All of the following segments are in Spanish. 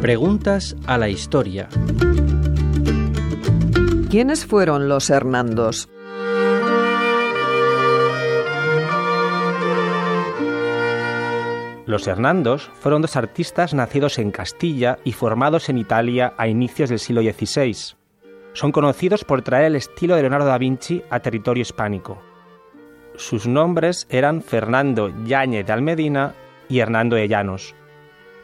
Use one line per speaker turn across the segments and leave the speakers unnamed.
Preguntas a la historia.
¿Quiénes fueron los Hernandos?
Los Hernandos fueron dos artistas nacidos en Castilla y formados en Italia a inicios del siglo XVI. Son conocidos por traer el estilo de Leonardo da Vinci a territorio hispánico. Sus nombres eran Fernando Yáñez de Almedina y Hernando de Llanos.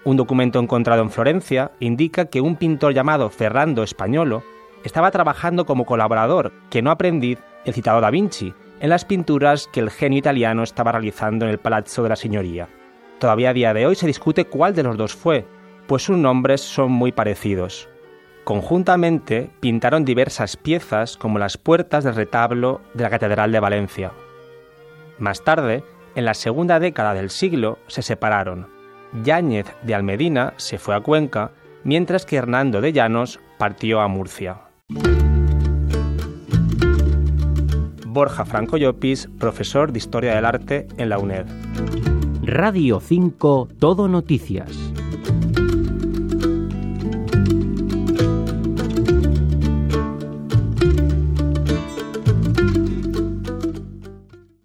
Un documento encontrado en Florencia indica que un pintor llamado Fernando Españolo estaba trabajando como colaborador, que no aprendiz, el citado Da Vinci, en las pinturas que el genio italiano estaba realizando en el Palazzo de la Signoria. Todavía a día de hoy se discute cuál de los dos fue, pues sus nombres son muy parecidos. Conjuntamente pintaron diversas piezas como las puertas del retablo de la Catedral de Valencia. Más tarde, en la segunda década del siglo, se separaron. Yáñez de Almedina se fue a Cuenca, mientras que Hernando de Llanos partió a Murcia. Borja Franco Llopis, profesor de Historia del Arte en la UNED.
Radio 5 Todo Noticias.